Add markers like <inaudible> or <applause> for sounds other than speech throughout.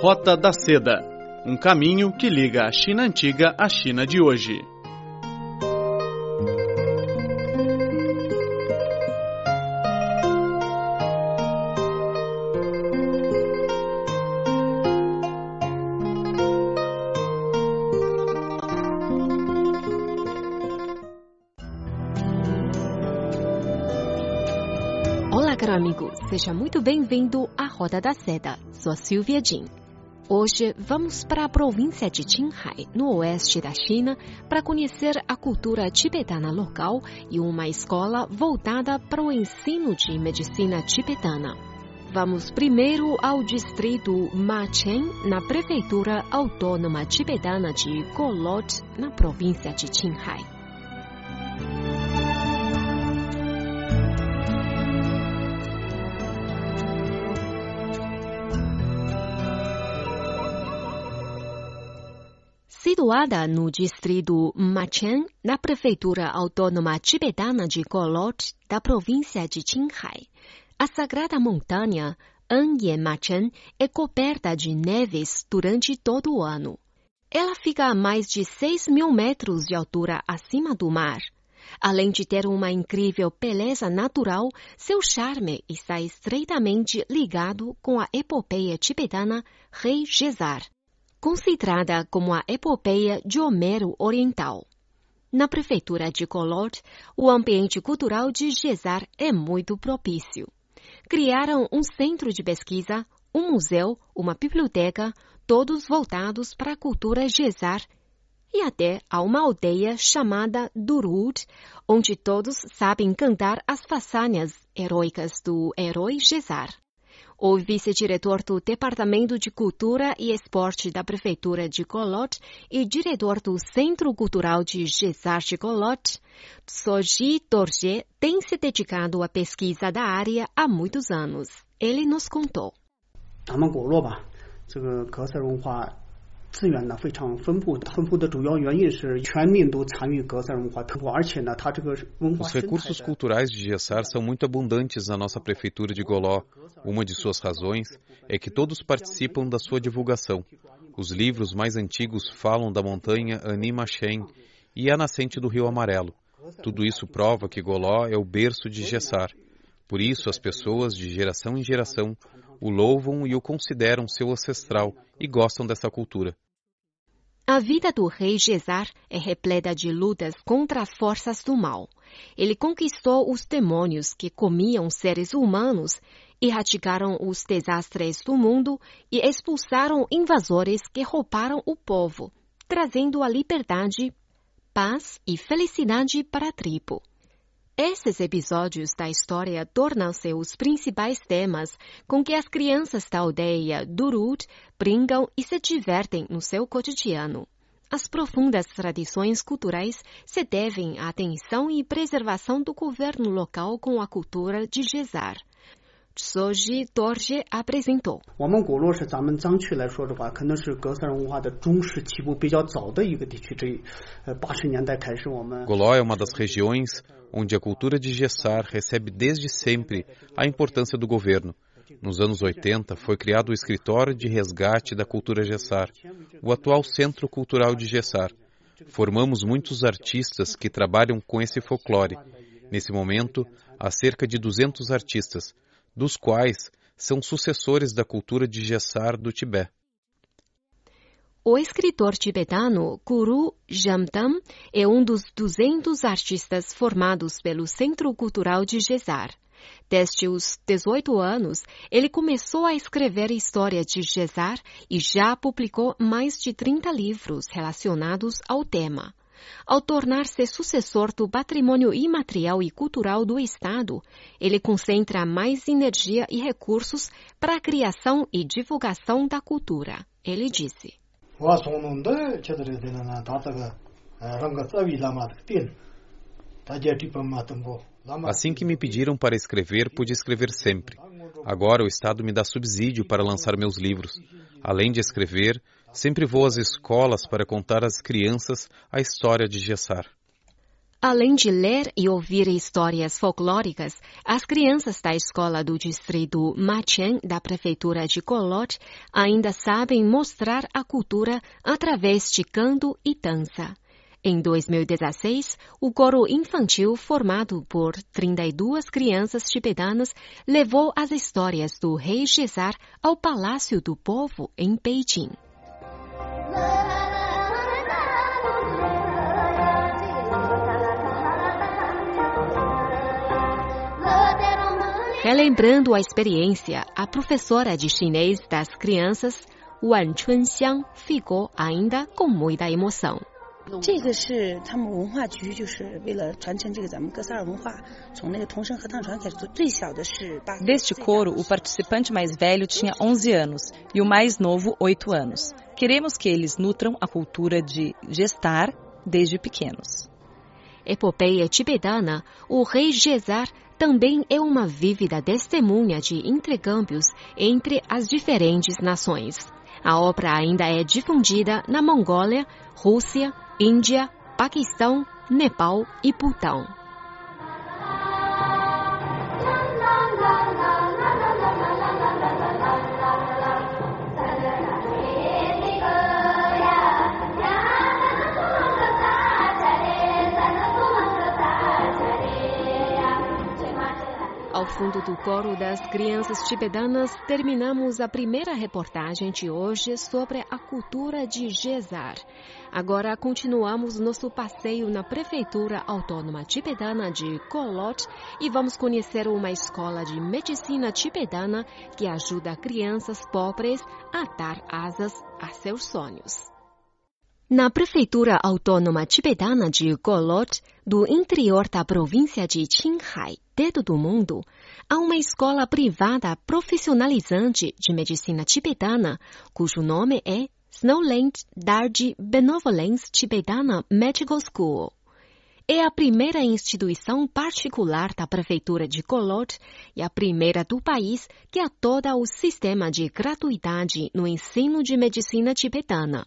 Rota da Seda um caminho que liga a China antiga à China de hoje. Olá, caro amigo. Seja muito bem-vindo à Roda da Seda. Sou a Silvia Jin. Hoje vamos para a província de Qinghai, no oeste da China, para conhecer a cultura tibetana local e uma escola voltada para o ensino de medicina tibetana. Vamos primeiro ao distrito Machen, na prefeitura autônoma tibetana de Golot, na província de Qinghai. Situada no distrito Machen, na prefeitura autônoma tibetana de Golot, da província de Qinghai, a sagrada montanha Anyen Machen é coberta de neves durante todo o ano. Ela fica a mais de 6 mil metros de altura acima do mar. Além de ter uma incrível beleza natural, seu charme está estreitamente ligado com a epopeia tibetana Rei Gesar considerada como a epopeia de Homero Oriental. Na prefeitura de Golot, o ambiente cultural de Gesar é muito propício. Criaram um centro de pesquisa, um museu, uma biblioteca, todos voltados para a cultura Gesar, e até a uma aldeia chamada Durud, onde todos sabem cantar as façanhas heróicas do herói Gesar o vice-diretor do Departamento de Cultura e Esporte da Prefeitura de Golot e diretor do Centro Cultural de Gesar de Golot, Soji Dorje, tem se dedicado à pesquisa da área há muitos anos. Ele nos contou. 咱们果洛吧，这个格塞文化 资源呢非常丰富，丰富的主要原因是全民都参与格塞文化特而且呢，它这个文化 Os recursos culturais de Gessar são muito abundantes na nossa prefeitura de Goló. Uma de suas razões é que todos participam da sua divulgação. Os livros mais antigos falam da montanha Animachen e a nascente do Rio Amarelo. Tudo isso prova que Goló é o berço de Gessar. Por isso, as pessoas, de geração em geração, o louvam e o consideram seu ancestral e gostam dessa cultura. A vida do rei Gesar é repleta de lutas contra as forças do mal. Ele conquistou os demônios que comiam seres humanos, erradicaram os desastres do mundo e expulsaram invasores que roubaram o povo, trazendo a liberdade, paz e felicidade para a tribo. Esses episódios da história tornam-se os principais temas com que as crianças da aldeia Durut brincam e se divertem no seu cotidiano. As profundas tradições culturais se devem à atenção e preservação do governo local com a cultura de Gesar. Soji Torje apresentou. Goló é uma das regiões onde a cultura de Gessar recebe desde sempre a importância do governo. Nos anos 80, foi criado o Escritório de Resgate da Cultura Gessar, o atual Centro Cultural de Gessar. Formamos muitos artistas que trabalham com esse folclore. Nesse momento, há cerca de 200 artistas, dos quais são sucessores da cultura de Gessar do Tibete. O escritor tibetano Guru Jamdam é um dos 200 artistas formados pelo Centro Cultural de Gesar. Desde os 18 anos, ele começou a escrever história de Gesar e já publicou mais de 30 livros relacionados ao tema. Ao tornar-se sucessor do patrimônio imaterial e cultural do Estado, ele concentra mais energia e recursos para a criação e divulgação da cultura. Ele disse wā dā dēnā nā tātā gā rāngā lāmā tā jā tīpa mā tāmbō Assim que me pediram para escrever, pude escrever sempre. Agora o Estado me dá subsídio para lançar meus livros. Além de escrever, sempre vou às escolas para contar às crianças a história de Gessar. Além de ler e ouvir histórias folclóricas, as crianças da escola do distrito Machen da prefeitura de Kolot ainda sabem mostrar a cultura através de canto e dança. Em 2016, o coro infantil formado por 32 crianças tibetanas levou as histórias do rei Gesar ao Palácio do Povo em Beijing. Relembrando a experiência, a professora de chinês das crianças, Wan Chunxiang, ficou ainda com muita emoção. Deste coro, o participante mais velho tinha 11 anos e o mais novo 8 anos. Queremos que eles nutram a cultura de gestar desde pequenos. Epopeia tibetana, o rei Gesar também é uma vívida testemunha de intercâmbios entre as diferentes nações. A obra ainda é difundida na Mongólia, Rússia, Índia, Paquistão, Nepal e Butão. Fundo do coro das crianças tibetanas, terminamos a primeira reportagem de hoje sobre a cultura de Gesar. Agora continuamos nosso passeio na Prefeitura Autônoma Tibetana de Kolot e vamos conhecer uma escola de medicina tibetana que ajuda crianças pobres a dar asas a seus sonhos. Na Prefeitura Autônoma Tibetana de Golot, do interior da província de Qinghai, dedo do mundo, há uma escola privada profissionalizante de medicina tibetana, cujo nome é Snowland Darji Benevolence Tibetana Medical School. É a primeira instituição particular da Prefeitura de Golot e a primeira do país que atoda o sistema de gratuidade no ensino de medicina tibetana.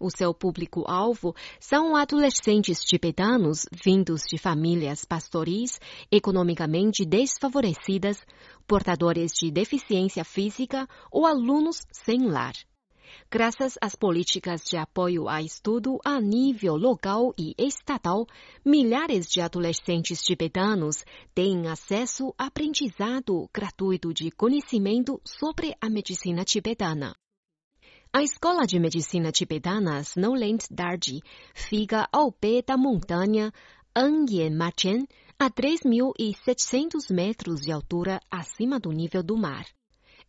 O seu público-alvo são adolescentes tibetanos vindos de famílias pastoris economicamente desfavorecidas, portadores de deficiência física ou alunos sem lar. Graças às políticas de apoio a estudo a nível local e estatal, milhares de adolescentes tibetanos têm acesso a aprendizado gratuito de conhecimento sobre a medicina tibetana. A Escola de Medicina Tibetana Snowland Darji fica ao pé da montanha Anyen Machen, a 3.700 metros de altura acima do nível do mar.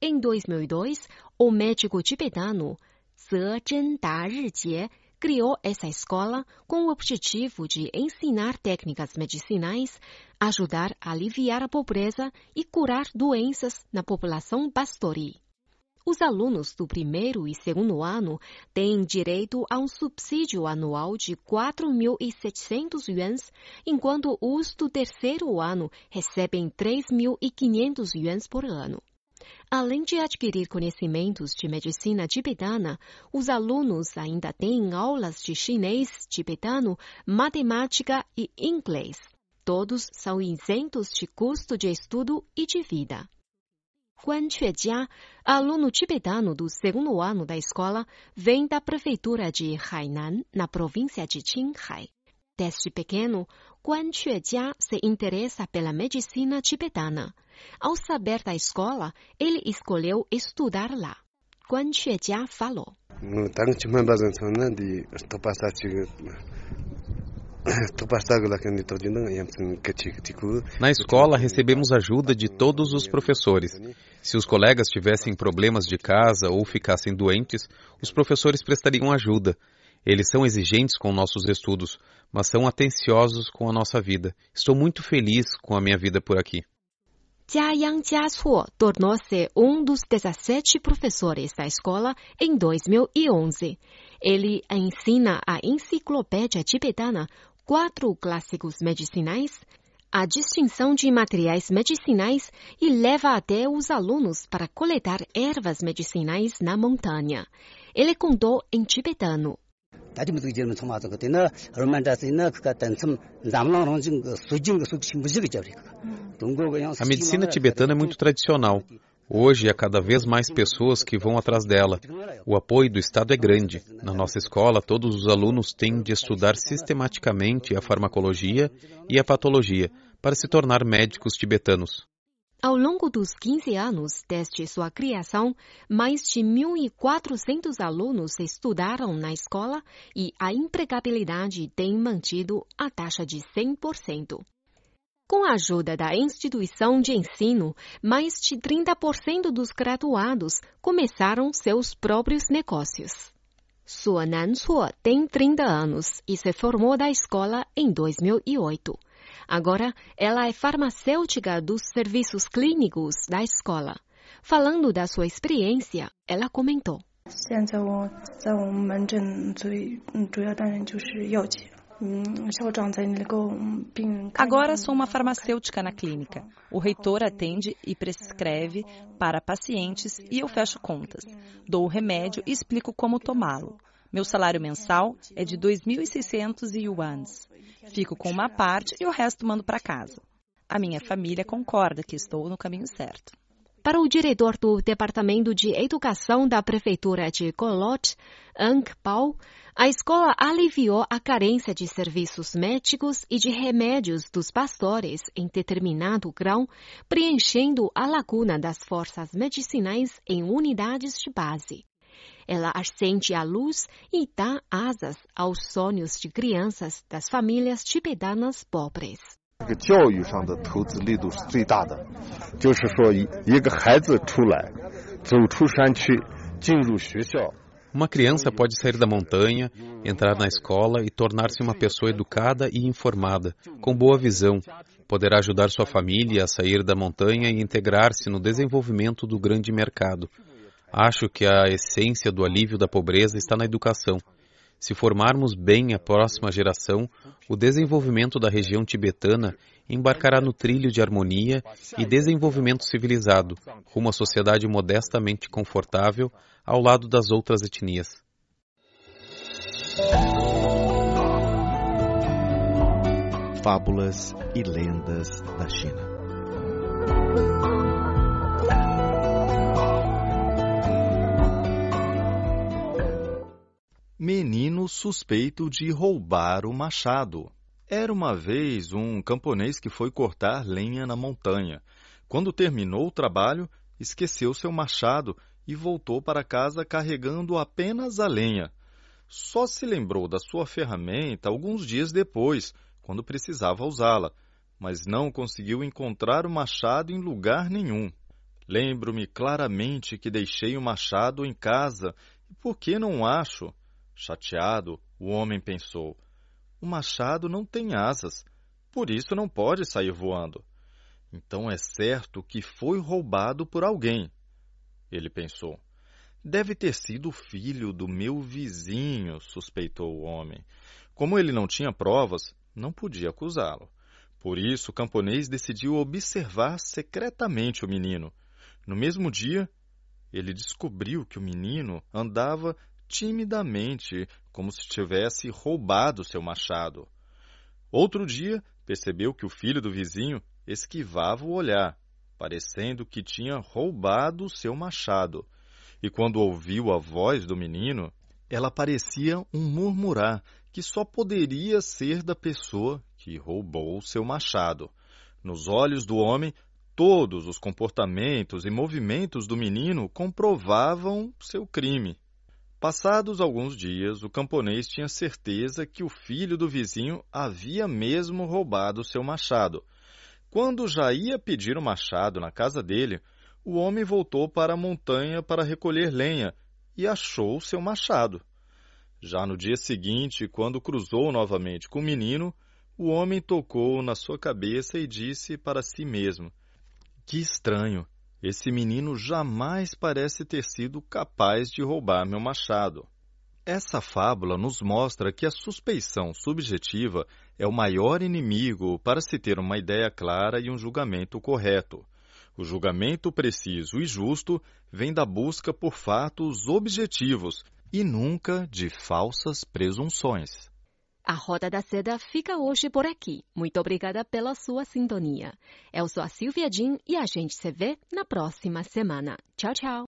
Em 2002, o médico tibetano Ze Zhenda Rijie criou essa escola com o objetivo de ensinar técnicas medicinais, ajudar a aliviar a pobreza e curar doenças na população pastori. Os alunos do primeiro e segundo ano têm direito a um subsídio anual de 4.700 yuans, enquanto os do terceiro ano recebem 3.500 yuans por ano. Além de adquirir conhecimentos de medicina tibetana, os alunos ainda têm aulas de chinês tibetano, matemática e inglês. Todos são isentos de custo de estudo e de vida. Guan Quejia, aluno tibetano do segundo ano da escola, vem da prefeitura de Hainan, na província de Qinghai. Desde pequeno, Guan Quejia se interessa pela medicina tibetana. Ao saber da escola, ele escolheu estudar lá. Guan Quejia falou. <coughs> Na escola recebemos ajuda de todos os professores. Se os colegas tivessem problemas de casa ou ficassem doentes, os professores prestariam ajuda. Eles são exigentes com nossos estudos, mas são atenciosos com a nossa vida. Estou muito feliz com a minha vida por aqui. Jia Yang Jiasuo tornou-se um dos 17 professores da escola em 2011. Ele ensina a enciclopédia tibetana quatro clássicos medicinais, a distinção de materiais medicinais e leva até os alunos para coletar ervas medicinais na montanha. Ele contou em tibetano. A medicina tibetana é muito tradicional. Hoje há cada vez mais pessoas que vão atrás dela. O apoio do Estado é grande. Na nossa escola, todos os alunos têm de estudar sistematicamente a farmacologia e a patologia para se tornar médicos tibetanos. Ao longo dos 15 anos desde sua criação, mais de 1.400 alunos estudaram na escola e a empregabilidade tem mantido a taxa de 100%. Com a ajuda da instituição de ensino, mais de 30% dos graduados começaram seus próprios negócios. Sua Nansuo tem 30 anos e se formou da escola em 2008. Agora, ela é farmacêutica dos serviços clínicos da escola. Falando da sua experiência, ela comentou. 现在我在我们门诊最主要担任就是药剂。 Agora sou uma farmacêutica na clínica. O reitor atende e prescreve para pacientes e eu fecho contas. Dou o remédio e explico como tomá-lo. Meu salário mensal é de 2.600 yuans. Fico com uma parte e o resto mando para casa. A minha família concorda que estou no caminho certo. Para o diretor do Departamento de Educação da Prefeitura de Golot, Ang Pao, a escola aliviou a carência de serviços médicos e de remédios dos pastores em determinado grau, preenchendo a lacuna das forças medicinais em unidades de base. Ela acende a luz e dá asas aos sonhos de crianças das famílias tibetanas pobres 这个教育上的投资力度是最大的，就是说，一个孩子出来，走出山区，进入学校。Uma criança pode sair da montanha, entrar na escola e tornar-se uma pessoa educada e informada, com boa visão. Poderá ajudar sua família a sair da montanha e integrar-se no desenvolvimento do grande mercado. Acho que a essência do alívio da pobreza está na educação. Se formarmos bem a próxima geração, o desenvolvimento da região tibetana embarcará no trilho de harmonia e desenvolvimento civilizado, rumo à sociedade modestamente confortável ao lado das outras etnias. Fábulas e lendas da China. Menino suspeito de roubar o machado. Era uma vez um camponês que foi cortar lenha na montanha. Quando terminou o trabalho, esqueceu seu machado e voltou para casa carregando apenas a lenha. Só se lembrou da sua ferramenta alguns dias depois, quando precisava usá-la, mas não conseguiu encontrar o machado em lugar nenhum. Lembro-me claramente que deixei o machado em casa e por que não acho? Chateado, o homem pensou: O machado não tem asas, por isso não pode sair voando. Então é certo que foi roubado por alguém. Ele pensou. Deve ter sido o filho do meu vizinho, suspeitou o homem. Como ele não tinha provas, não podia acusá-lo. Por isso, o camponês decidiu observar secretamente o menino. No mesmo dia, ele descobriu que o menino andava timidamente, como se tivesse roubado seu machado. Outro dia, percebeu que o filho do vizinho esquivava o olhar, parecendo que tinha roubado seu machado. E quando ouviu a voz do menino, ela parecia um murmurar que só poderia ser da pessoa que roubou seu machado. Nos olhos do homem, todos os comportamentos e movimentos do menino comprovavam seu crime. Passados alguns dias, o camponês tinha certeza que o filho do vizinho havia mesmo roubado seu machado. Quando já ia pedir o machado na casa dele, o homem voltou para a montanha para recolher lenha e achou seu machado. Já no dia seguinte, quando cruzou novamente com o menino, o homem tocou na sua cabeça e disse para si mesmo: Que estranho! Esse menino jamais parece ter sido capaz de roubar meu machado. Essa fábula nos mostra que a suspeição subjetiva é o maior inimigo para se ter uma ideia clara e um julgamento correto. O julgamento preciso e justo vem da busca por fatos objetivos e nunca de falsas presunções. A Roda da Seda fica hoje por aqui. Muito obrigada pela sua sintonia. Eu sou a Silvia Jin e a gente se vê na próxima semana. Tchau, tchau.